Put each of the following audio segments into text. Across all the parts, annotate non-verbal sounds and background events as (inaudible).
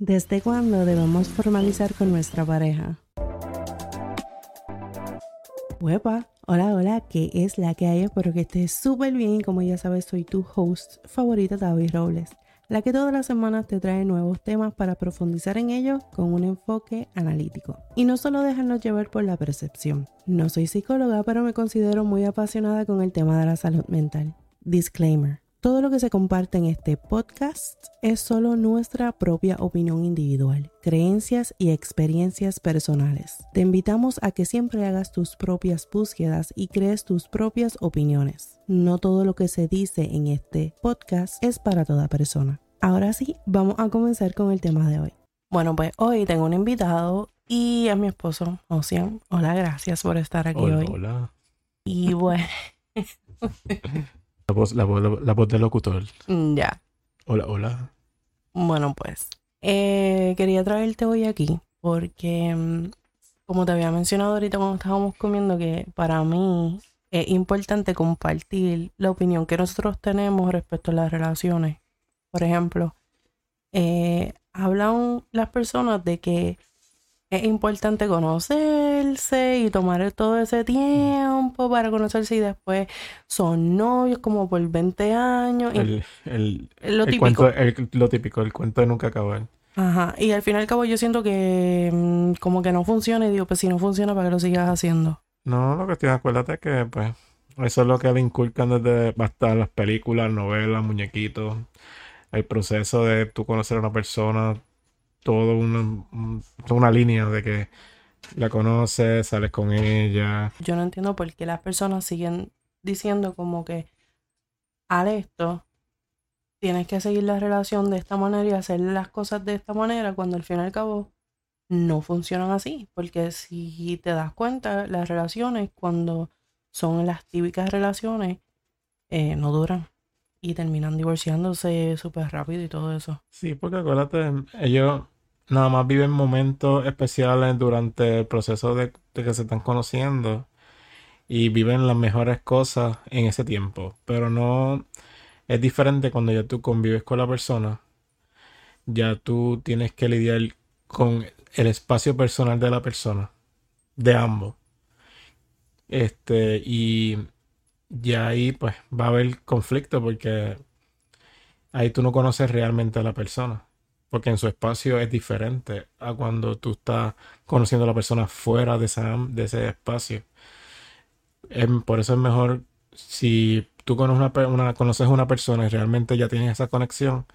¿Desde cuándo debemos formalizar con nuestra pareja? Huepa, hola, hola, ¿qué es la que hay? Espero que estés súper bien y como ya sabes soy tu host favorita David Robles, la que todas las semanas te trae nuevos temas para profundizar en ellos con un enfoque analítico. Y no solo dejarnos llevar por la percepción. No soy psicóloga, pero me considero muy apasionada con el tema de la salud mental. Disclaimer. Todo lo que se comparte en este podcast es solo nuestra propia opinión individual, creencias y experiencias personales. Te invitamos a que siempre hagas tus propias búsquedas y crees tus propias opiniones. No todo lo que se dice en este podcast es para toda persona. Ahora sí, vamos a comenzar con el tema de hoy. Bueno, pues hoy tengo un invitado y es mi esposo, Ocean. Hola, gracias por estar aquí Hola, hoy. hola. Y bueno, (laughs) La voz, la, voz, la voz del locutor. ya. Hola, hola. Bueno, pues eh, quería traerte hoy aquí porque, mm, como te había mencionado ahorita cuando estábamos comiendo, que para mí es importante compartir la opinión que nosotros tenemos respecto a las relaciones. Por ejemplo, eh, hablan las personas de que es importante conocerse y tomar todo ese tiempo para conocerse y después son novios como por 20 años. y- El, el, lo el típico. cuento, el- lo típico, el cuento de nunca acabar. Ajá, y al fin y al cabo yo siento que mm, como que no funciona y digo, pues si no funciona, ¿para qué lo sigas haciendo? No, lo que estoy acuérdate es que, pues, eso es lo que le inculcan desde hasta las películas, novelas, muñequitos. El proceso de tú conocer a una persona, todo una, un- toda una línea de que la conoces, sales con ella. Yo no entiendo por qué las personas siguen diciendo como que al esto tienes que seguir la relación de esta manera y hacer las cosas de esta manera cuando al fin y al cabo no funcionan así. Porque si te das cuenta, las relaciones cuando son las típicas relaciones eh, no duran y terminan divorciándose súper rápido y todo eso. Sí, porque acuérdate, ellos nada más viven momentos especiales durante el proceso de, que se están conociendo y viven las mejores cosas en ese tiempo. Pero no es diferente cuando ya tú convives con la persona, ya tú tienes que lidiar con el espacio personal de la persona, de ambos. Este, y ya ahí pues va a haber conflicto porque ahí tú no conoces realmente a la persona. Porque en su espacio es diferente a cuando tú estás conociendo a la persona fuera de, esa, de ese espacio. Por eso es mejor si tú conoces una, una persona y realmente ya tienes esa conexión,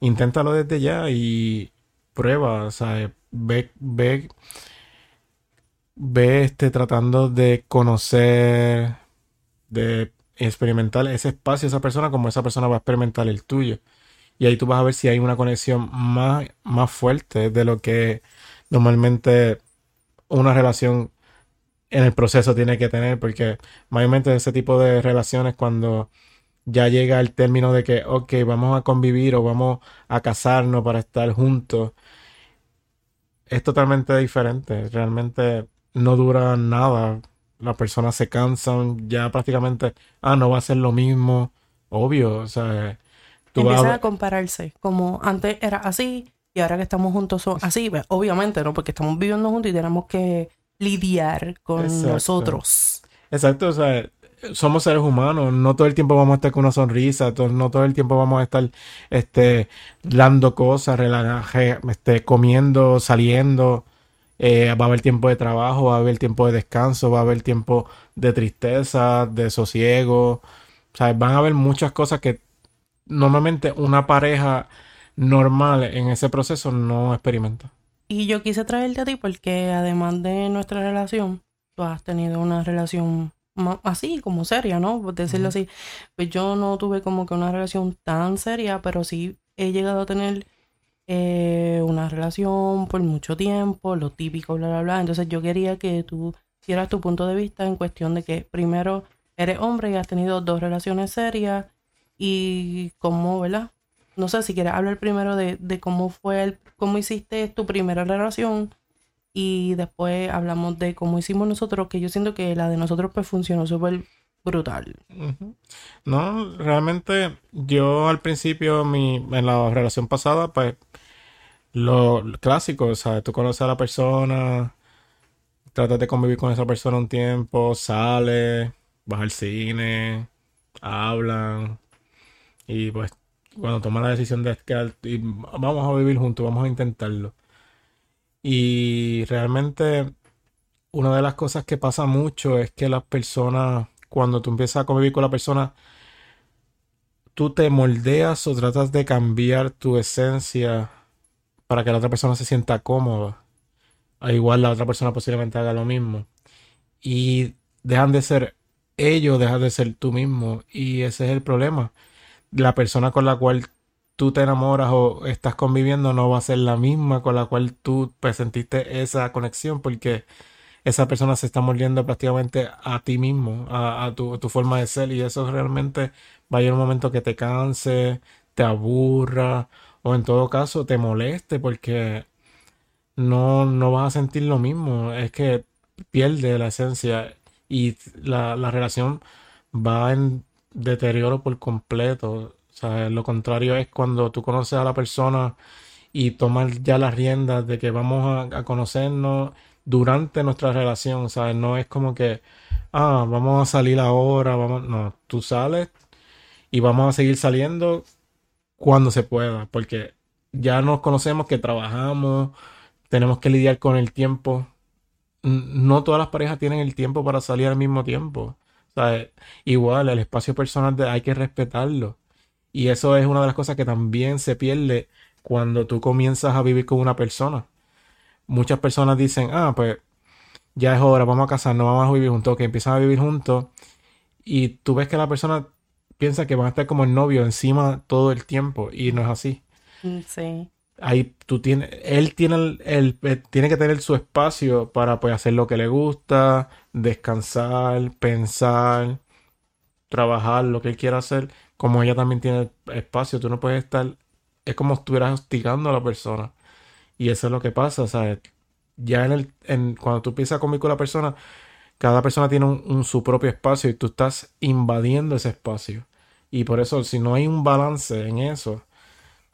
inténtalo desde ya y prueba, o sea, ve, ve, ve este, tratando de conocer, de experimentar ese espacio, esa persona, como esa persona va a experimentar el tuyo. Y ahí tú vas a ver si hay una conexión más, más fuerte de lo que normalmente una relación en el proceso tiene que tener, porque mayormente ese tipo de relaciones cuando ya llega el término de que, ok, vamos a convivir o vamos a casarnos para estar juntos, es totalmente diferente. Realmente no dura nada. Las personas se cansan, ya prácticamente, ah, no va a ser lo mismo, obvio, o sea, Empiezan a- a compararse, como antes era así y ahora que estamos juntos son así. Pues, obviamente, ¿no? Porque estamos viviendo juntos y tenemos que lidiar con Exacto. nosotros. Exacto, o sea, somos seres humanos, no todo el tiempo vamos a estar con una sonrisa, no todo el tiempo vamos a estar este, dando cosas, relaje, este, comiendo, saliendo, eh, va a haber tiempo de trabajo, va a haber tiempo de descanso, va a haber tiempo de tristeza, de sosiego, o sea, van a haber muchas cosas que normalmente una pareja normal en ese proceso no experimenta. Y yo quise traerte a ti porque además de nuestra relación, tú has tenido una relación así, como seria, ¿no? Por decirlo así. Pues yo no tuve como que una relación tan seria, pero sí he llegado a tener eh, una relación por mucho tiempo, lo típico, bla, bla, bla. Entonces yo quería que tú dieras tu punto de vista en cuestión de que primero eres hombre y has tenido dos relaciones serias y cómo, ¿verdad? No sé si quieres hablar primero de, de cómo fue el, cómo hiciste tu primera relación y después hablamos de cómo hicimos nosotros, que yo siento que la de nosotros pues funcionó súper brutal. No, realmente yo al principio, mi, en la relación pasada, pues lo, clásico, o sea, tú conoces a la persona, tratas de convivir con esa persona un tiempo, sales, vas al cine, hablan y pues cuando tomas la decisión de que vamos a vivir juntos, vamos a intentarlo. Y realmente una de las cosas que pasa mucho es que las personas, cuando tú empiezas a convivir con la persona, tú te moldeas o tratas de cambiar tu esencia para que la otra persona se sienta cómoda. A igual la otra persona posiblemente haga lo mismo. Y dejan de ser ellos, dejan de ser tú mismo. Y ese es el problema. La persona con la cual tú te enamoras o estás conviviendo no va a ser la misma con la cual tú pues, sentiste esa conexión porque esa persona se está moldeando prácticamente a ti mismo, a, tu, tu, forma de ser y eso realmente va a llegar un momento que te canse, te aburra o en todo caso te moleste porque no, no vas a sentir lo mismo. Es que pierde la esencia y la, la relación va en deterioro por completo. O sea, lo contrario es cuando tú conoces a la persona y tomas ya las riendas de que vamos a, a conocernos durante nuestra relación. sea, No es como que, ah, vamos a salir ahora, vamos. No, tú sales y vamos a seguir saliendo cuando se pueda, porque ya nos conocemos que trabajamos, tenemos que lidiar con el tiempo. No todas las parejas tienen el tiempo para salir al mismo tiempo. Igual, el espacio personal hay que respetarlo. Y eso es una de las cosas que también se pierde cuando tú comienzas a vivir con una persona. Muchas personas dicen, ah, pues ya es hora, vamos a casarnos, vamos a vivir juntos, que empiezan a vivir juntos. Y tú ves que la persona piensa que van a estar como el novio encima todo el tiempo y no es así. Mm, sí. Ahí tú él tiene el, eh, tiene que tener su espacio para pues, hacer lo que le gusta, descansar, pensar, trabajar, lo que él quiera hacer, como ella también tiene espacio, tú no puedes estar, es como si estuvieras hostigando a la persona. Y eso es lo que pasa, ya en el, en, cuando tú empiezas a con la persona, cada persona tiene un, su propio espacio y tú estás invadiendo ese espacio. Y por eso, si no hay un balance en eso,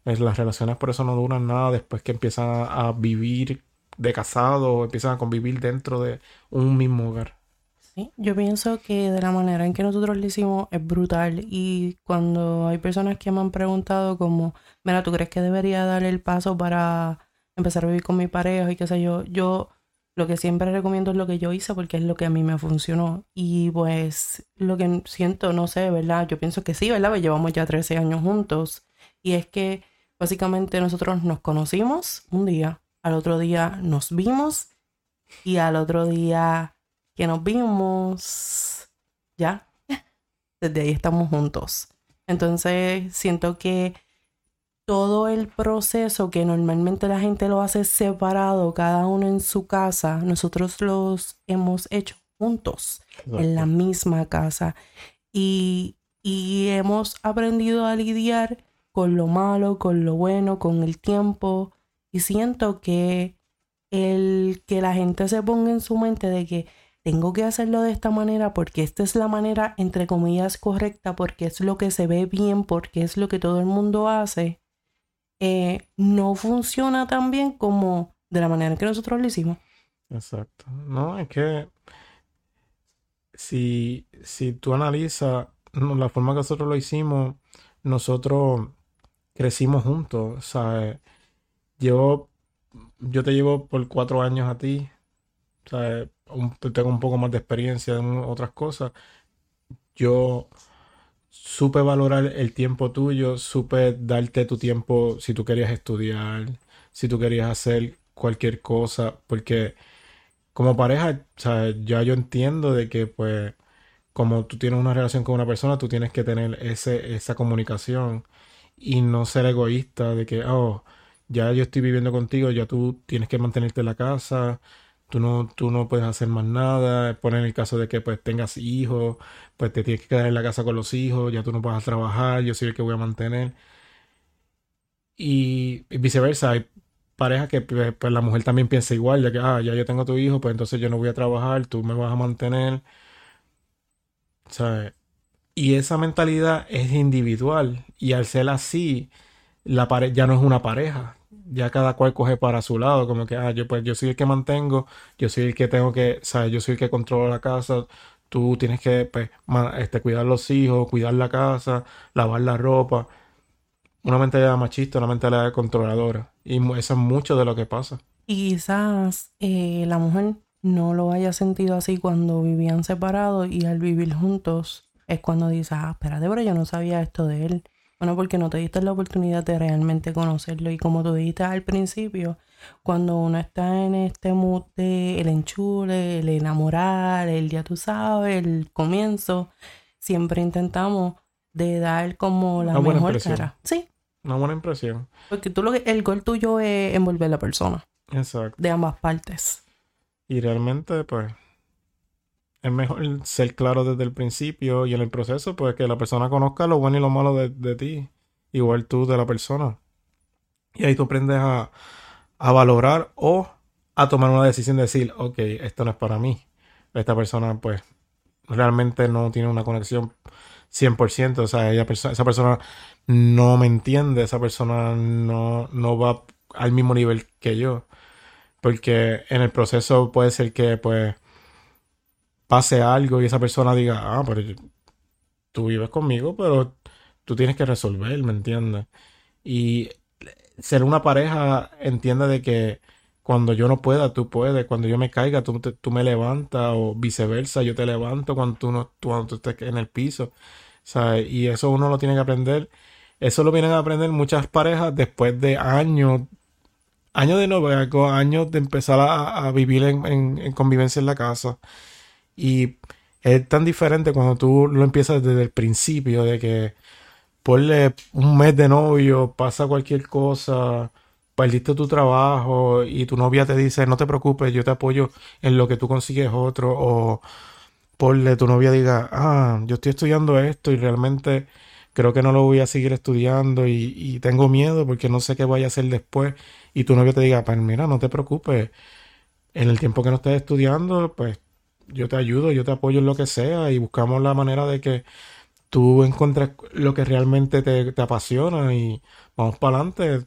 las relaciones por eso no duran nada después que empiezan a, vivir de casado o empiezan a convivir dentro de un mismo hogar. Sí, yo pienso que de la manera en que nosotros lo hicimos es brutal y cuando hay personas que me han preguntado como, mira, ¿tú crees que debería dar el paso para empezar a vivir con mi pareja y qué sé yo? Yo lo que siempre recomiendo es lo que yo hice porque es lo que a mí me funcionó. Y pues lo que siento, no sé, ¿verdad? Yo pienso que sí, ¿verdad? Pues llevamos ya 13 años juntos. Y es que básicamente nosotros nos conocimos un día, al otro día nos vimos y al otro día que nos vimos, ya, desde ahí estamos juntos. Entonces siento que todo el proceso que normalmente la gente lo hace separado, cada uno en su casa, nosotros los hemos hecho juntos, en la misma casa. Y, y hemos aprendido a lidiar con lo malo, con lo bueno, con el tiempo. Y siento que el que la gente se ponga en su mente de que tengo que hacerlo de esta manera porque esta es la manera, entre comillas, correcta, porque es lo que se ve bien, porque es lo que todo el mundo hace, eh, no funciona tan bien como de la manera que nosotros lo hicimos. Exacto. No, es que si, si tú analizas la forma que nosotros lo hicimos, nosotros crecimos juntos. ¿sabes? Yo, yo te llevo por cuatro años a ti. ¿sabes? tengo un poco más de experiencia en otras cosas. Yo supe valorar el tiempo tuyo, supe darte tu tiempo si tú querías estudiar, si tú querías hacer cualquier cosa, porque como pareja, ya yo entiendo de que pues como tú tienes una relación con una persona, tú tienes que tener ese, esa comunicación y no ser egoísta de que, oh, ya yo estoy viviendo contigo, ya tú tienes que mantenerte en la casa, tú no, tú no puedes hacer más nada, poner el caso de que pues tengas hijos, pues te tienes que quedar en la casa con los hijos, ya tú no vas a trabajar, yo soy el que voy a mantener. Y, viceversa, hay parejas que pues, pues, la mujer también piensa igual, ya que, ah, ya yo tengo tu hijo, pues entonces yo no voy a trabajar, tú me vas a mantener. ¿Sabes? Y esa mentalidad es individual y al ser así, la ya no es una pareja, ya cada cual coge para su lado, como que, ah, yo pues yo soy el que mantengo, yo soy el que tengo que, sabes, yo soy el que controla la casa, tú tienes que, pues, este, cuidar los hijos, cuidar la casa, lavar la ropa. Una mentalidad machista, una mentalidad controladora. Y eso es mucho de lo que pasa. Y quizás eh, la mujer no lo haya sentido así cuando vivían separados y al vivir juntos es cuando dices, ah, espérate, pero yo no sabía esto de él. Bueno, porque no te diste la oportunidad de realmente conocerlo. Y como tú dijiste al principio, cuando uno está en este mood de el enchule, el enamorar, el ya tú sabes, el comienzo, siempre intentamos de dar como la mejor cara. Sí. Una buena impresión. Porque tú lo que, el gol tuyo es envolver a la persona. Exacto. De ambas partes. Y realmente, pues, es mejor ser claro desde el principio y en el proceso, pues que la persona conozca lo bueno y lo malo de, ti, igual tú de la persona. Y ahí tú aprendes a, a, valorar o a tomar una decisión de decir, ok, esto no es para mí. Esta persona, pues, realmente no tiene una conexión 100%, o sea, esa persona no me entiende, esa persona no, no va al mismo nivel que yo. Porque en el proceso puede ser que, pues, pase algo y esa persona diga, ah, pero tú vives conmigo, pero tú tienes que resolver, ¿me entiendes? Y ser una pareja entiende de que cuando yo no pueda, tú puedes, cuando yo me caiga, tú, tú me levantas o viceversa, yo te levanto cuando tú, no, cuando tú estés en el piso. Y eso uno lo tiene que aprender. Eso lo vienen a aprender muchas parejas después de años, años de noviazgo, años de empezar a, vivir en convivencia en la casa. Y es tan diferente cuando tú lo empiezas desde el principio, de que ponle un mes de novio, pasa cualquier cosa, perdiste tu trabajo y tu novia te dice, no te preocupes, yo te apoyo en lo que tú consigues otro, o ponle tu novia diga, ah, yo estoy estudiando esto y realmente creo que no lo voy a seguir estudiando y, tengo miedo porque no sé qué voy a hacer después, y tu novia te diga, pues mira, no te preocupes, en el tiempo que no estés estudiando, pues yo te ayudo, yo te apoyo en lo que sea y buscamos la manera de que tú encuentres lo que realmente te, apasiona y vamos para adelante.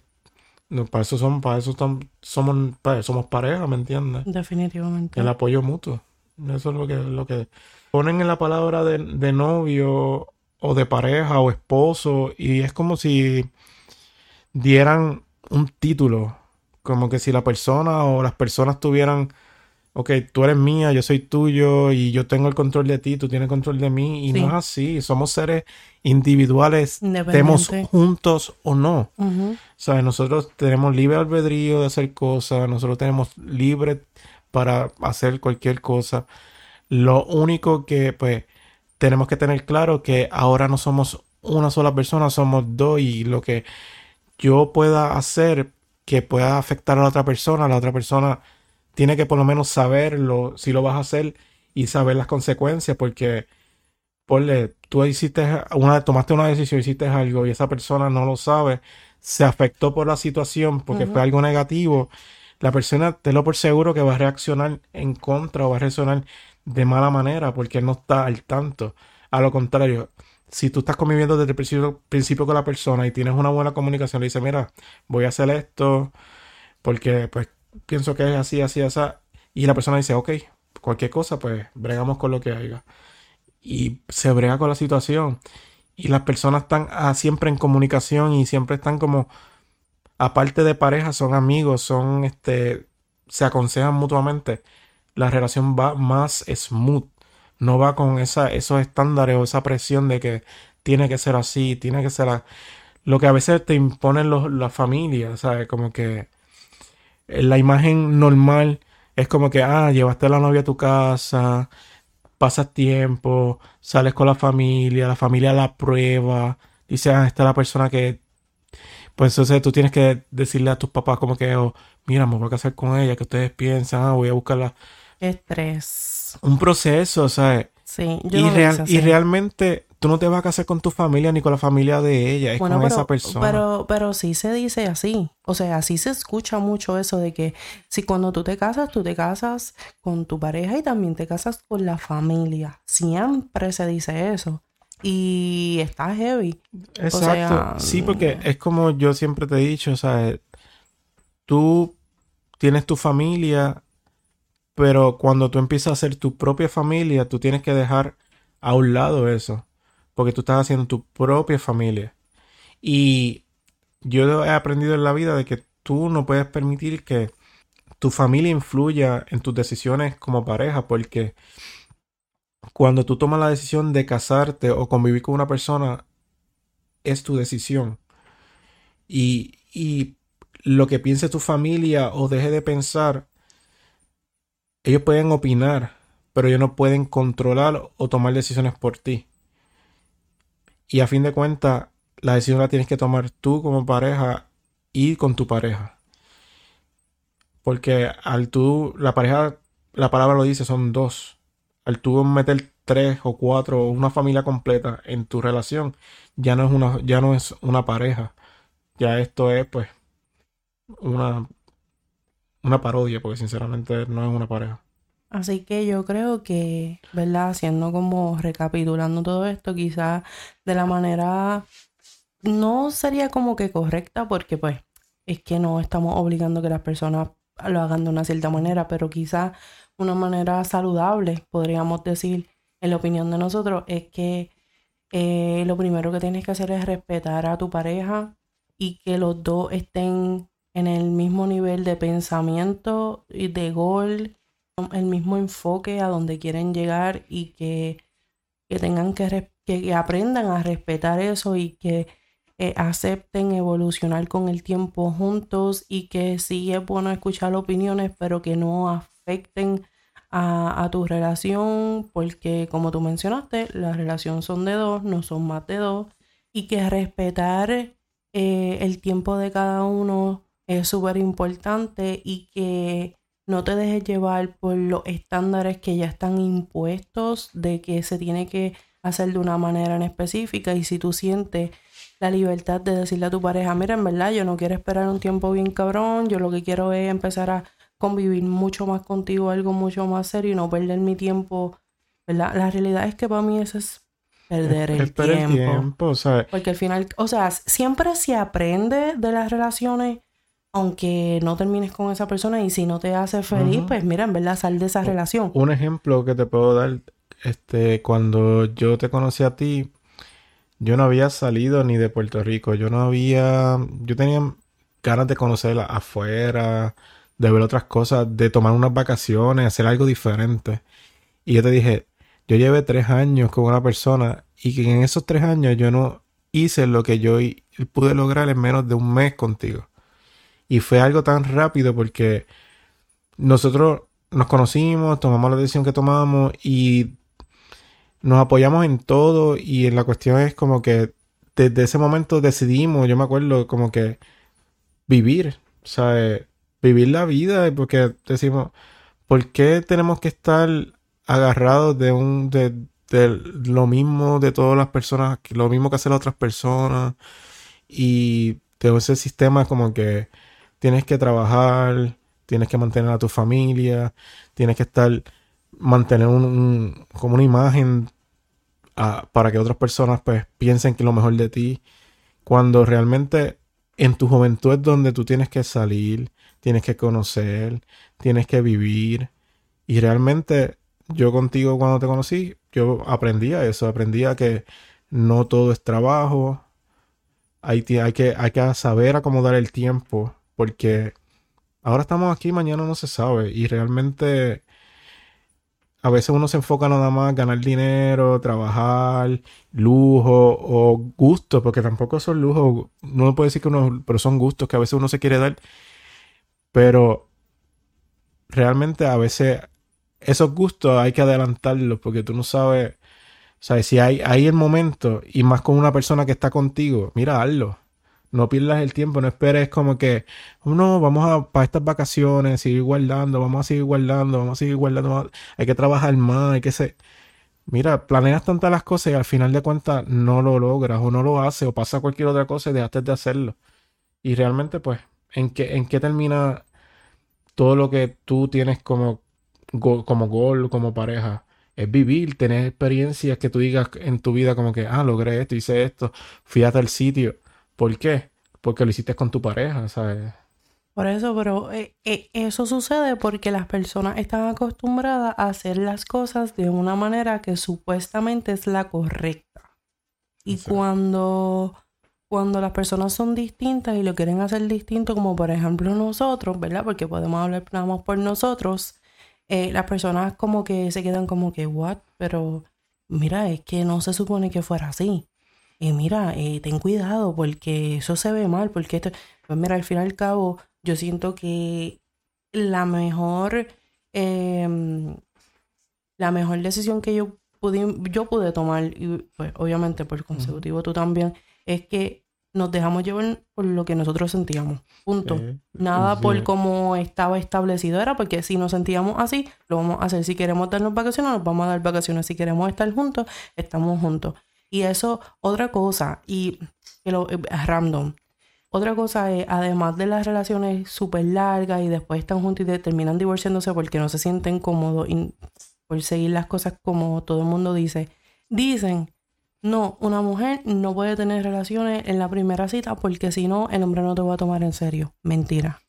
para eso somos, para eso somos, somos pareja, ¿me entiendes? Definitivamente. El apoyo mutuo. Eso es lo que, lo que ponen en la palabra de, de novio o de pareja o esposo y es como si dieran un título, como que si la persona o las personas tuvieran ok, tú eres mía, yo soy tuyo y yo tengo el control de ti, tú tienes control de mí. Y no es así, somos seres individuales, estemos juntos o no. O sea, nosotros tenemos libre albedrío de hacer cosas, nosotros tenemos libre para hacer cualquier cosa. Lo único que, pues, tenemos que tener claro que ahora no somos una sola persona, somos dos y lo que yo pueda hacer que pueda afectar a la otra persona, la otra persona tiene que por lo menos saberlo, si lo vas a hacer y saber las consecuencias, porque ponle, tú hiciste una, tomaste una decisión, hiciste algo y esa persona no lo sabe, se afectó por la situación porque fue algo negativo, la persona, te lo por seguro que va a reaccionar en contra o va a reaccionar de mala manera porque no está al tanto. A lo contrario, si tú estás conviviendo desde el principio, principio con la persona y tienes una buena comunicación, le dices, mira, voy a hacer esto porque pues pienso que es así, así, así. Y la persona dice, ok, cualquier cosa, pues bregamos con lo que haya. Y se brega con la situación. Y las personas están ah, siempre en comunicación y siempre están como, aparte de pareja, son amigos, son, este, se aconsejan mutuamente. La relación va más smooth. No va con esa, esos estándares o esa presión de que tiene que ser así, tiene que ser... Lo que a veces te imponen los, las familias, ¿sabes? Como que la imagen normal es como que, ah, llevaste a la novia a tu casa, pasas tiempo, sales con la familia, la familia la prueba, dice, ah, esta es la persona que... Pues entonces tú tienes que decirle a tus papás como que, oh, mira, me voy a casar con ella, que ustedes piensan, ah, voy a buscarla. Estrés. Un proceso, ¿sabes? Sí, yo y, y realmente tú no te vas a casar con tu familia ni con la familia de ella, es con esa persona. Pero, pero sí se dice así. O sea, así se escucha mucho eso de que si cuando tú te casas, tú te casas con tu pareja y también te casas con la familia. Siempre se dice eso. Y está heavy. Exacto. sí, porque es como yo siempre te he dicho, o sea, tú tienes tu familia, pero cuando tú empiezas a hacer tu propia familia, tú tienes que dejar a un lado eso, porque tú estás haciendo tu propia familia. Y yo he aprendido en la vida de que tú no puedes permitir que tu familia influya en tus decisiones como pareja, porque cuando tú tomas la decisión de casarte o convivir con una persona, es tu decisión. Y, y lo que piense tu familia o deje de pensar, ellos pueden opinar, pero ellos no pueden controlar o tomar decisiones por ti. Y a fin de cuentas, la decisión la tienes que tomar tú como pareja y con tu pareja. Porque al tú, la pareja, la palabra lo dice, son dos. Al tú meter tres o cuatro o una familia completa en tu relación, ya no es una, ya no es una pareja. Ya esto es pues una, una parodia, porque sinceramente no es una pareja. Así que yo creo que, ¿verdad? Haciendo como recapitulando todo esto, quizás de la manera no sería como que correcta, porque pues es que no estamos obligando que las personas lo hagan de una cierta manera, pero quizás una manera saludable, podríamos decir, en la opinión de nosotros, es que eh, lo primero que tienes que hacer es respetar a tu pareja y que los dos estén en el mismo nivel de pensamiento y de gol, el mismo enfoque a donde quieren llegar y que, tengan que, que aprendan a respetar eso y que eh, acepten evolucionar con el tiempo juntos y que sí es bueno escuchar opiniones, pero que no afecten a, tu relación, porque como tú mencionaste, la relación son de dos, no son más de dos, y que respetar eh, el tiempo de cada uno es súper importante y que no te dejes llevar por los estándares que ya están impuestos de que se tiene que hacer de una manera en específica y si tú sientes la libertad de decirle a tu pareja, mira, en verdad yo no quiero esperar un tiempo bien cabrón, yo lo que quiero es empezar a convivir mucho más contigo, algo mucho más serio y no perder mi tiempo, ¿verdad? La realidad es que para mí eso es perder el, tiempo. Porque al final, o sea, siempre se aprende de las relaciones aunque no termines con esa persona y si no te hace feliz, pues mira, en verdad sal de esa relación. Un ejemplo que te puedo dar, este, cuando yo te conocí a ti, yo no había salido ni de Puerto Rico, yo no había, yo tenía ganas de conocerla afuera, de ver otras cosas, de tomar unas vacaciones, hacer algo diferente. Y yo te dije, yo llevé tres años con una persona y que en esos tres años yo no hice lo que yo pude lograr en menos de un mes contigo. Y fue algo tan rápido porque nosotros nos conocimos, tomamos la decisión que tomamos y nos apoyamos en todo y en la cuestión es como que desde ese momento decidimos, yo me acuerdo como que vivir, ¿sabes? Vivir la vida porque decimos, ¿por qué tenemos que estar agarrados de un de, de lo mismo de todas las personas, lo mismo que hacen las otras personas y de ese sistema como que tienes que trabajar, tienes que mantener a tu familia, tienes que estar, mantener un, como una imagen ah, para que otras personas pues piensen que lo mejor de ti, cuando realmente en tu juventud es donde tú tienes que salir, tienes que conocer, tienes que vivir. Y realmente yo contigo cuando te conocí, yo aprendí a eso, aprendí a que no todo es trabajo, hay, hay, que, hay que saber acomodar el tiempo porque ahora estamos aquí, mañana no se sabe. Y realmente a veces uno se enfoca nada más en ganar dinero, trabajar, lujo o gustos, porque tampoco son lujos. No puede decir que uno, pero son gustos que a veces uno se quiere dar. Pero realmente a veces esos gustos hay que adelantarlos porque tú no sabes, sabes si hay, hay el momento y más con una persona que está contigo, mira, hazlo. No pierdas el tiempo, no esperes como que, oh, no, vamos a, para estas vacaciones, seguir guardando, vamos a seguir guardando, vamos a seguir guardando, hay que trabajar más, hay que ser... Mira, planeas tantas las cosas y al final de cuentas no lo logras o no lo haces o pasa cualquier otra cosa y dejaste de hacerlo. Y realmente, pues, ¿en qué, en qué termina todo lo que tú tienes como, como gol, como pareja? es vivir, tener experiencias que tú digas en tu vida como que, ah, logré esto, hice esto, fui a sitio. ¿Por qué? Porque lo hiciste con tu pareja, ¿sabes? Por eso, pero eh, eh, eso sucede porque las personas están acostumbradas a hacer las cosas de una manera que supuestamente es la correcta. Y cuando, cuando las personas son distintas y lo quieren hacer distinto, como por ejemplo nosotros, ¿verdad? Porque podemos hablar nada por nosotros, eh, las personas como que se quedan como que, ¿what? Pero mira, es que no se supone que fuera así. Y mira, ten cuidado porque eso se ve mal, porque esto... Pues mira, al fin y al cabo yo siento que la mejor, em, la mejor decisión que yo pude, yo pude tomar, y pues obviamente por consecutivo tú también, es que nos dejamos llevar por lo que nosotros sentíamos. Punto. Nada por cómo estaba establecido. Era porque si nos sentíamos así, lo vamos a hacer. Si queremos darnos vacaciones, nos vamos a dar vacaciones. Si queremos estar juntos, estamos juntos. Y eso, otra cosa, y lo, eh, random. Otra cosa es, además de las relaciones súper largas y después están juntos y terminan divorciándose porque no se sienten cómodos por seguir las cosas como todo el mundo dice, dicen, no, una mujer no puede tener relaciones en la primera cita porque si no, el hombre no te va a tomar en serio. Mentira.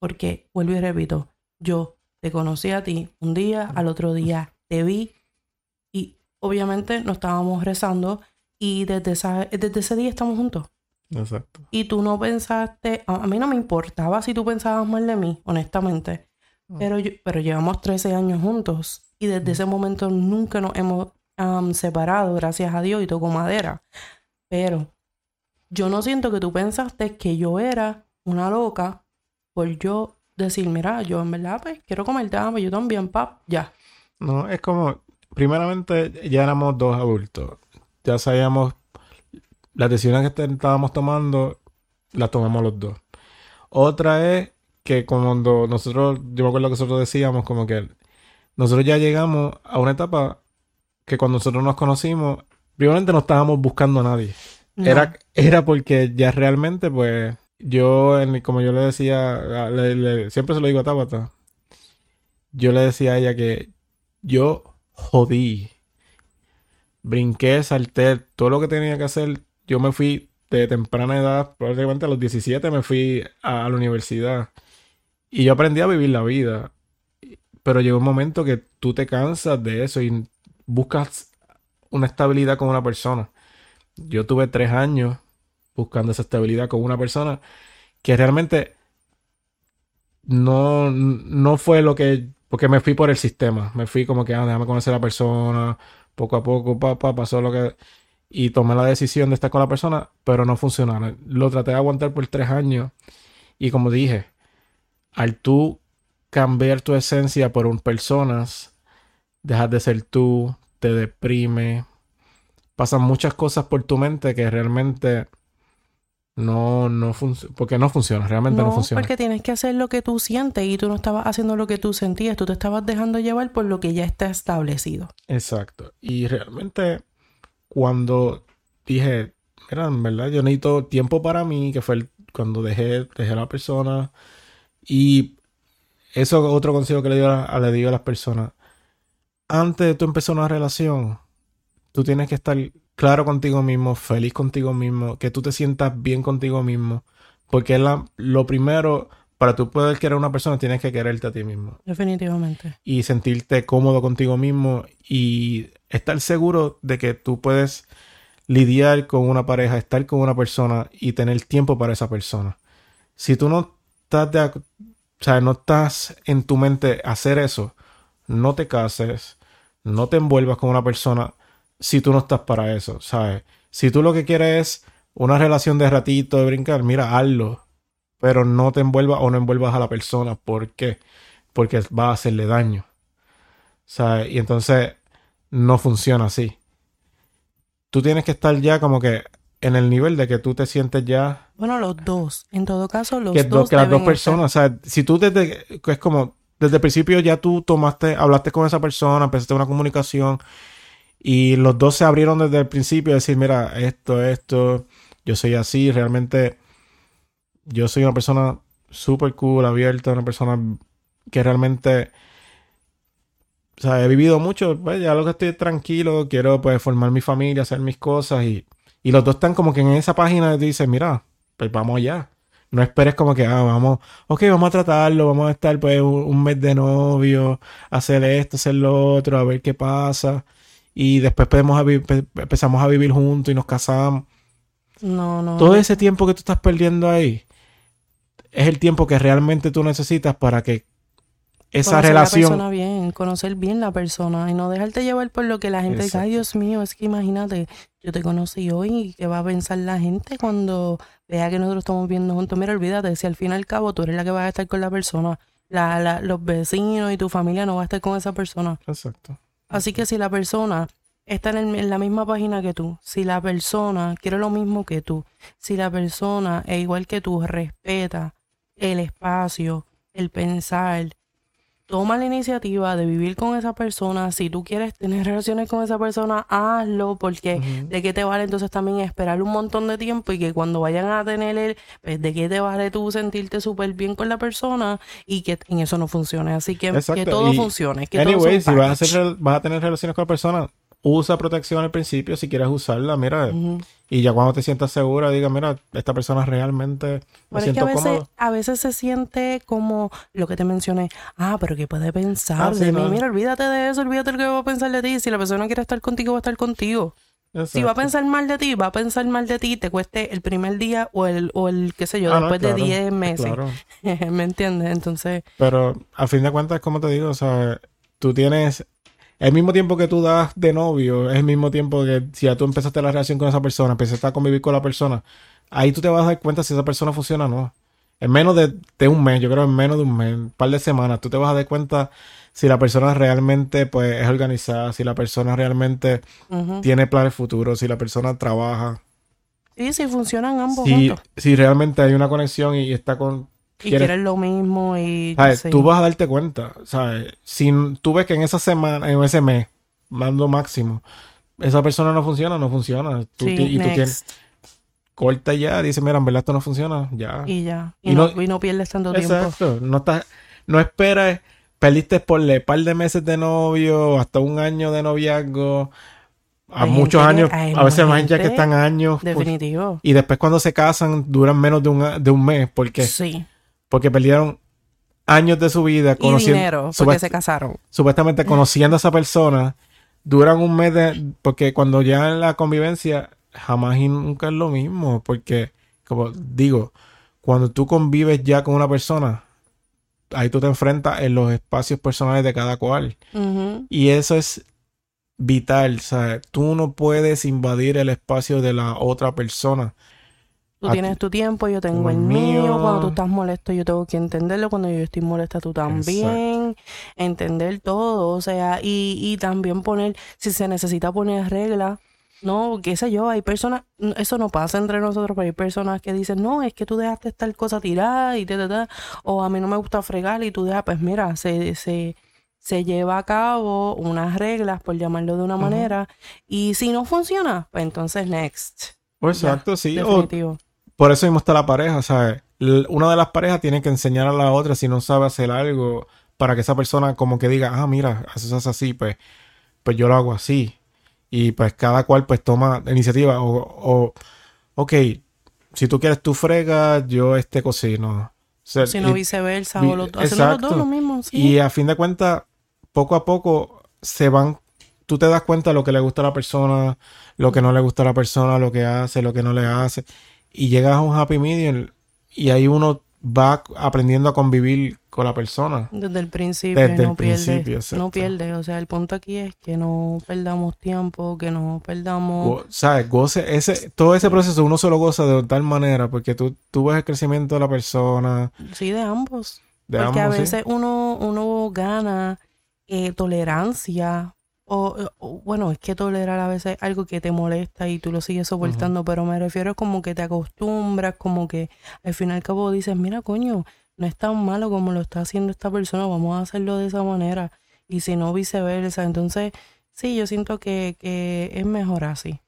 Porque, vuelvo y repito, yo te conocí a ti un día, al otro día te vi y obviamente nos estábamos rezando y desde, desde ese día estamos juntos. Exacto. Y tú no pensaste, a, mí no me importaba si tú pensabas mal de mí, honestamente. Pero, pero llevamos 13 años juntos y desde ese momento nunca nos hemos separado, gracias a Dios, y toco madera. Pero yo no siento que tú pensaste que yo era una loca por yo decir, mira, yo en verdad, pues quiero comer dama, yo también, pap, ya. No, es como, primeramente ya éramos dos adultos. Ya sabíamos las decisiones que estábamos tomando, las tomamos los dos. Otra es que cuando nosotros, yo me acuerdo que nosotros decíamos como que nosotros ya llegamos a una etapa que cuando nosotros nos conocimos, primeramente no estábamos buscando a nadie. Era, era porque ya realmente, pues, yo, como yo le decía, siempre se lo digo a Tabata, yo le decía a ella que yo jodí, brinqué, salté, todo lo que tenía que hacer yo me fui de temprana edad, probablemente a los 17 me fui a, la universidad. Y yo aprendí a vivir la vida. Pero llegó un momento que tú te cansas de eso y buscas una estabilidad con una persona. Yo tuve tres años buscando esa estabilidad con una persona que realmente no, no fue lo que... Porque me fui por el sistema. Me fui como que, ah, déjame conocer a la persona. Poco a poco, papá, pasó lo que y tomé la decisión de estar con la persona, pero no funcionaron. Lo traté de aguantar por tres años y como dije, al tú cambiar tu esencia por un personas, dejas de ser tú, te deprime, pasan muchas cosas por tu mente que realmente no, no funciona, porque no funciona, realmente no, no funciona. Porque tienes que hacer lo que tú sientes y tú no estabas haciendo lo que tú sentías, tú te estabas dejando llevar por lo que ya está establecido. Exacto. Y realmente cuando dije, mira, en verdad, yo necesito tiempo para mí, que fue cuando dejé, dejé a la persona. Y eso es otro consejo que le digo a, le digo a las personas. Antes de tú empezar una relación, tú tienes que estar claro contigo mismo, feliz contigo mismo, que tú te sientas bien contigo mismo. Porque la, lo primero, para tú poder querer a una persona, tienes que quererte a ti mismo. Definitivamente. Y sentirte cómodo contigo mismo y estar seguro de que tú puedes lidiar con una pareja, estar con una persona y tener tiempo para esa persona. Si tú no estás de, o sea, no estás en tu mente hacer eso, no te cases, no te envuelvas con una persona si tú no estás para eso, ¿sabes? Si tú lo que quieres es una relación de ratito, de brincar, mira, hazlo. Pero no te envuelvas o no envuelvas a la persona. ¿Por qué? Porque va a hacerle daño. ¿Sabes? Y entonces no funciona así. Tú tienes que estar ya como que en el nivel de que tú te sientes ya. Bueno, los dos. En todo caso, los dos. Que las dos personas. O sea, si tú desde. Es como. Desde el principio ya tú tomaste. Hablaste con esa persona, empezaste una comunicación. Y los dos se abrieron desde el principio. decir, mira, esto, esto. Yo soy así. Realmente. Yo soy una persona súper cool, abierta. Una persona que realmente o sea, he vivido mucho, pues ya lo que estoy tranquilo, quiero pues formar mi familia, hacer mis cosas y, y los dos están como que en esa página dicen, mira, pues vamos allá. No esperes como que, ah, vamos, ok, vamos a tratarlo, vamos a estar pues un, un mes de novio, hacer esto, hacer lo otro, a ver qué pasa. Y después podemos a empezamos a vivir juntos y nos casamos. No, no. Todo ese tiempo que tú estás perdiendo ahí es el tiempo que realmente tú necesitas para que esa conocer relación... la persona bien, conocer bien la persona y no dejarte llevar por lo que la gente dice, ay. Dios mío, es que imagínate, yo te conocí hoy y qué va a pensar la gente cuando vea que nosotros estamos viendo juntos. Mira, olvídate, si al fin y al cabo tú eres la que va a estar con la persona, la, la- los vecinos y tu familia no va a estar con esa persona. Exacto. Así que si la persona está en, la misma página que tú, si la persona quiere lo mismo que tú, si la persona es igual que tú, respeta el espacio, el pensar, toma la iniciativa de vivir con esa persona, si tú quieres tener relaciones con esa persona, hazlo, porque de qué te vale entonces también esperar un montón de tiempo y que cuando vayan a tener el, pues de qué te vale tú sentirte súper bien con la persona y que en eso no funcione. Así que, que todo y funcione. Que Anyway, si vas a, hacer, vas a tener relaciones con la persona, usa protección al principio si quieres usarla, mira. Y ya cuando te sientas segura, diga, mira, esta persona realmente me Pero es que siento a veces, cómodo. a veces se siente como lo que te mencioné. Ah, pero ¿qué puede pensar Ah, sí, de mí? no. Mira, olvídate de eso, olvídate de lo que va a pensar de ti. Si la persona quiere estar contigo, va a estar contigo. Si va a pensar mal de ti, va a pensar mal de ti, te cueste el primer día o el, o el qué sé yo, Ah, no, después claro, de 10 meses. claro. (laughs) ¿Me entiendes? Entonces, Pero a fin de cuentas, como te digo, o sea, tú tienes el mismo tiempo que tú das de novio, es el mismo tiempo que si ya tú empezaste la relación con esa persona, empezaste a convivir con la persona, ahí tú te vas a dar cuenta si esa persona funciona o no. En menos de, de un mes, yo creo en menos de un mes, un par de semanas, tú te vas a dar cuenta si la persona realmente pues es organizada, si la persona realmente tiene planes futuros, si la persona trabaja, sí, sí, funcionan ambos si, juntos. si realmente hay una conexión y está con... Y quieres- lo mismo y... ¿sabes? Tú vas a darte cuenta, ¿sabes? Si tú ves que en esa semana, en ese mes, mando máximo, esa persona no funciona, no funciona. Tú Sí, y tú next. tienes, corta ya, dice, mira, en verdad esto no funciona, ya. Y ya. Y, Y no, no- y no pierdes tanto tiempo. No estás, no esperes, perdiste por un par de meses de novio, hasta un año de noviazgo, a Hay muchos años, que- a veces más ya que están años, pues, Definitivo. y después cuando se casan duran menos de un, de un mes, porque, Sí. Porque perdieron años de su vida Y conociendo, dinero, porque se casaron. supuestamente conociendo a esa persona, duran un mes de, porque cuando ya en la convivencia jamás y nunca es lo mismo, porque como digo, cuando tú convives ya con una persona, ahí tú te enfrentas en los espacios personales de cada cual y eso es vital, ¿sabes? Tú no puedes invadir el espacio de la otra persona. Tú tienes ti- tu tiempo, yo tengo el mío. mío. Cuando tú estás molesto, yo tengo que entenderlo. Cuando yo estoy molesta, tú también. Entender todo. O sea, y, y también poner, si se necesita poner reglas, no, qué sé yo, hay personas, eso no pasa entre nosotros, pero hay personas que dicen, no, es que tú dejaste tal cosa tirada y te, te, te", o a mí no me gusta fregar y tú dejas, pues mira, se, se, se lleva a cabo unas reglas, por llamarlo de una manera, y si no funciona, pues entonces next. Ya, exacto, sí. O Definitivo. Por eso mismo está la pareja, ¿sabes? Una de las parejas tiene que enseñar a la otra si no sabe hacer algo para que esa persona como que diga, ah, mira, eso se hace así, pues, pues yo lo hago así. Y pues cada cual pues toma iniciativa o, o ok, si tú quieres tú fregas, yo este cocino. O sea, Si no viceversa, vi- o haciendo los dos lo mismo, sí. Y a fin de cuentas, poco a poco se van, tú te das cuenta de lo que le gusta a la persona, lo que no le gusta a la persona, lo que hace, lo que no le hace. Y llegas a un happy medium y ahí uno va aprendiendo a convivir con la persona. Desde el principio, Desde no el pierde, principio, exacto. no pierde. O sea, el punto aquí es que no perdamos tiempo, que no perdamos... Go- ¿Sabes? Goce, ese, todo ese proceso uno se lo goza de tal manera porque tú, tú ves el crecimiento de la persona, Sí, de ambos. de Porque a ambos, sí. veces uno, uno gana eh, tolerancia. O, o, bueno, es que tolerar a veces algo que te molesta y tú lo sigues soportando, pero me refiero como que te acostumbras, como que al fin y al cabo dices, mira, coño, no es tan malo como lo está haciendo esta persona, vamos a hacerlo de esa manera. Y si no, viceversa. Entonces, sí, yo siento que, que es mejor así.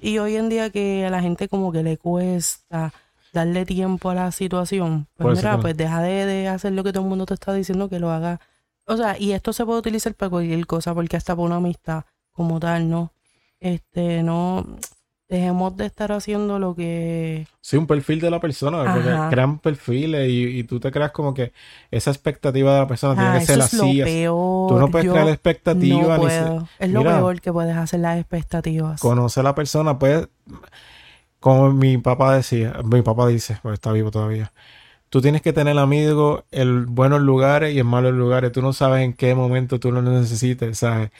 Y hoy en día que a la gente como que le cuesta darle tiempo a la situación, pues mira, pues deja de, de hacer lo que todo el mundo te está diciendo que lo haga. O sea, y esto se puede utilizar para cualquier cosa, porque hasta para una amistad como tal, ¿no? Este, no, dejemos de estar haciendo lo que... Sí, un perfil de la persona, porque crean perfiles y, y tú te creas como que esa expectativa de la persona tiene que ser eso es lo así. Tú no puedes Yo crear expectativa no se-. Es lo Mira, peor que puedes hacer las expectativas. conocer a la persona, pues, como mi papá decía, mi papá dice, porque está vivo todavía, tú tienes que tener amigos en buenos lugares y en malos lugares, tú no sabes en qué momento tú lo necesites, ¿sabes?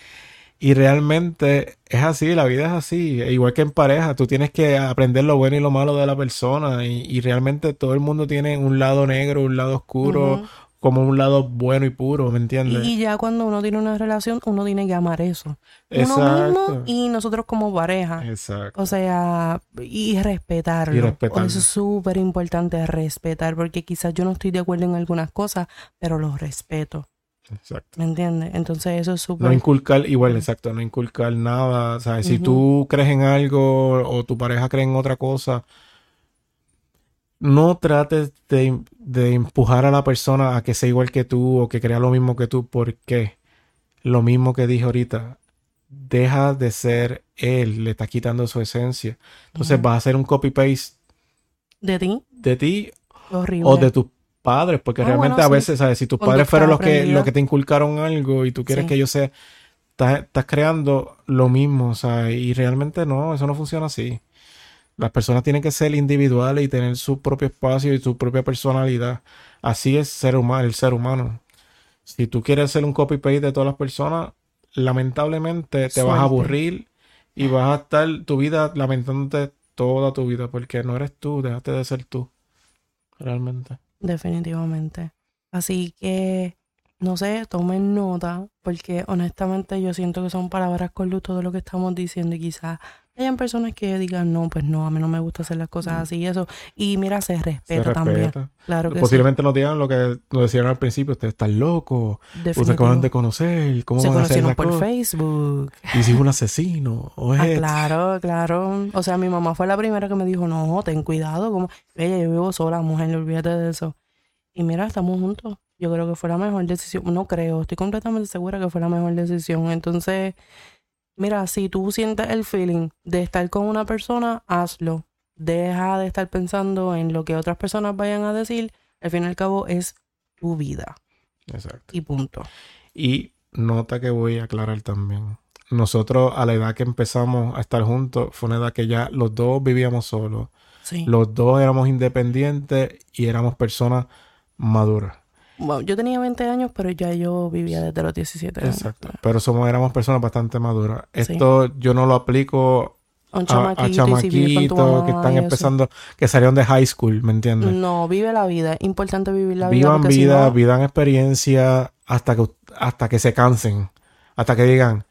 Y realmente es así, la vida es así, e igual que en pareja, tú tienes que aprender lo bueno y lo malo de la persona y, realmente todo el mundo tiene un lado negro, un lado oscuro. Como un lado bueno y puro, ¿me entiendes? Y ya cuando uno tiene una relación, uno tiene que amar eso. Uno Exacto. mismo y nosotros como pareja. Exacto. O sea, y respetarlo. Y respetarlo. Eso es súper importante, respetar, porque quizás yo no estoy de acuerdo en algunas cosas, pero los respeto. Exacto. ¿Me entiendes? Entonces eso es No súper... inculcar, igual, exacto, no inculcar nada. ¿sabes? Si Ujú. tú crees en algo o tu pareja cree en otra cosa, no trates de, de empujar a la persona a que sea igual que tú o que crea lo mismo que tú, porque lo mismo que dije ahorita, deja de ser él, le está quitando su esencia. Entonces vas a hacer un copy-paste De ti, de ti horrible. o de tus padres, porque Ah, realmente bueno, a sí. veces, ¿sabes? Si tus padres fueron los que, los que te inculcaron algo y tú quieres Sí. que ellos sean, estás, estás creando lo mismo, ¿sabes? Y realmente no, eso no funciona así. Las personas tienen que ser individuales y tener su propio espacio y su propia personalidad. Así es ser humano, el ser humano. Si tú quieres ser un copy-paste de todas las personas, lamentablemente te vas a aburrir y vas a estar tu vida lamentándote toda tu vida porque no eres tú, dejaste de ser tú. Realmente. Definitivamente. Así que, no sé, tomen nota, porque honestamente yo siento que son palabras con luz todo lo que estamos diciendo y quizás hayan personas que digan, no, pues no, a mí no me gusta hacer las cosas así y eso. Y mira, se respeta, Mm. También. Claro que Posiblemente no digan lo que nos decían al principio, ustedes están locos, sí. ustedes acaban de conocer, ¿cómo Se van a hacer conocieron por cosa? Facebook. Y si es un asesino, o es Ah, claro, claro. O sea, mi mamá fue la primera que me dijo, no, ten cuidado, como, ella, yo vivo sola, mujer, olvídate de eso. Y mira, estamos juntos. Yo creo que fue la mejor decisión. No creo, estoy completamente segura que fue la mejor decisión. Entonces, mira, si tú sientes el feeling de estar con una persona, hazlo. Deja de estar pensando en lo que otras personas vayan a decir. Al fin y al cabo es tu vida. Exacto. Y punto. Y nota que voy a aclarar también. Nosotros a la edad que empezamos a estar juntos fue una edad que ya los dos vivíamos solos. Sí. Los dos éramos independientes y éramos personas maduras. Bueno, yo tenía 20 años, pero ya yo vivía desde los 17 años. Exacto. Pero somos, éramos personas bastante maduras. Sí. Esto yo no lo aplico A chamaquito, a si chamaquitos que están empezando, que salieron de high school, ¿me entiendes? No, vive la vida. Es importante vivir la vida. Vivan si vida, no- vivan experiencia hasta que, hasta que se cansen. Hasta que digan.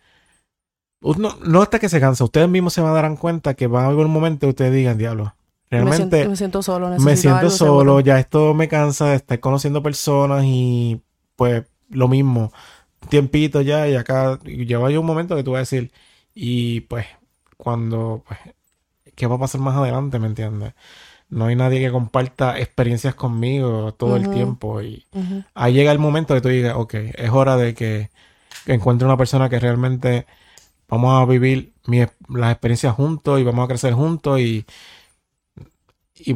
No, no hasta que se cansen. Ustedes mismos se van a dar cuenta que va a haber un momento que ustedes digan, diablo. Me, Realmente siento, me siento solo. me siento solo, seguro. ya esto me cansa de estar conociendo personas y pues lo mismo. Tiempito ya y acá lleva ya un momento que tú vas a decir y pues cuando pues qué va a pasar más adelante, ¿me entiendes? No hay nadie que comparta experiencias conmigo todo el tiempo y ahí llega el momento que tú digas, ok, es hora de que, que encuentre una persona que realmente vamos a vivir mi- las experiencias juntos y vamos a crecer juntos y, y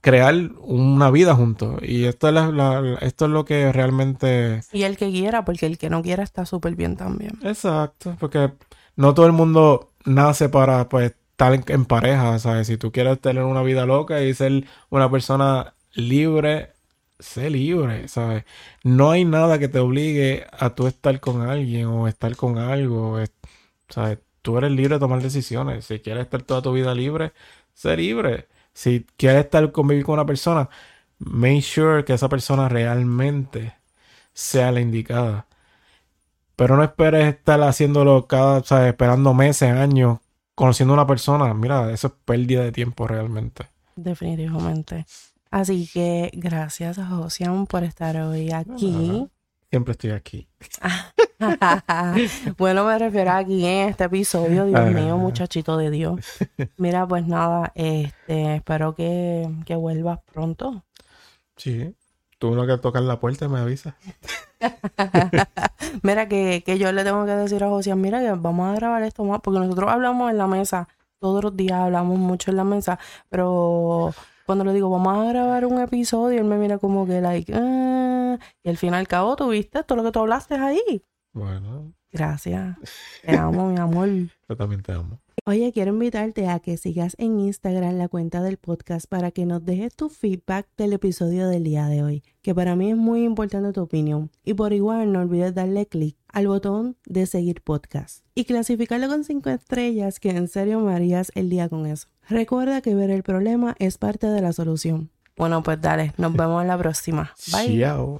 crear una vida juntos. Y esto es, la- la- esto es lo que realmente... Y el que quiera, porque el que no quiera está súper bien también. Exacto, porque no todo el mundo nace para pues estar en, en pareja, ¿sabes? Si tú quieres tener una vida loca y ser una persona libre, sé libre, ¿sabes? No hay nada que te obligue a tú estar con alguien o estar con algo, es- ¿sabes? Tú eres libre de tomar decisiones. Si quieres estar toda tu vida libre, sé libre. Si quieres estar convivir con una persona, make sure que esa persona realmente sea la indicada. Pero no esperes estar haciéndolo cada, ¿sabes? Esperando meses, años, conociendo a una persona. Mira, eso es pérdida de tiempo realmente. Definitivamente. Así que gracias a Josian por estar hoy aquí. Siempre estoy aquí. (laughs) bueno, me refiero aquí en este episodio, Dios Ah. mío, muchachito de Dios. (laughs) Mira, pues nada, este, espero que, que vuelvas pronto. Sí. Tú no que tocar la puerta me avisas. (laughs) Mira, que, que yo le tengo que decir a José, mira que vamos a grabar esto más, porque nosotros hablamos en la mesa todos los días, hablamos mucho en la mesa, pero cuando le digo, vamos a grabar un episodio, él me mira como que, like, ah", y al fin y al cabo, tuviste todo lo que tú hablaste ahí. Bueno, Gracias. Te amo, mi amor. yo también te amo. Oye, quiero invitarte a que sigas en Instagram la cuenta del podcast para que nos dejes tu feedback del episodio del día de hoy, que para mí es muy importante tu opinión. Y por igual no olvides darle clic al botón de seguir podcast y clasificarlo con 5 estrellas, que en serio me harías el día con eso. Recuerda que ver el problema es parte de la solución. Bueno, pues dale, nos vemos en la próxima. Bye. Chao.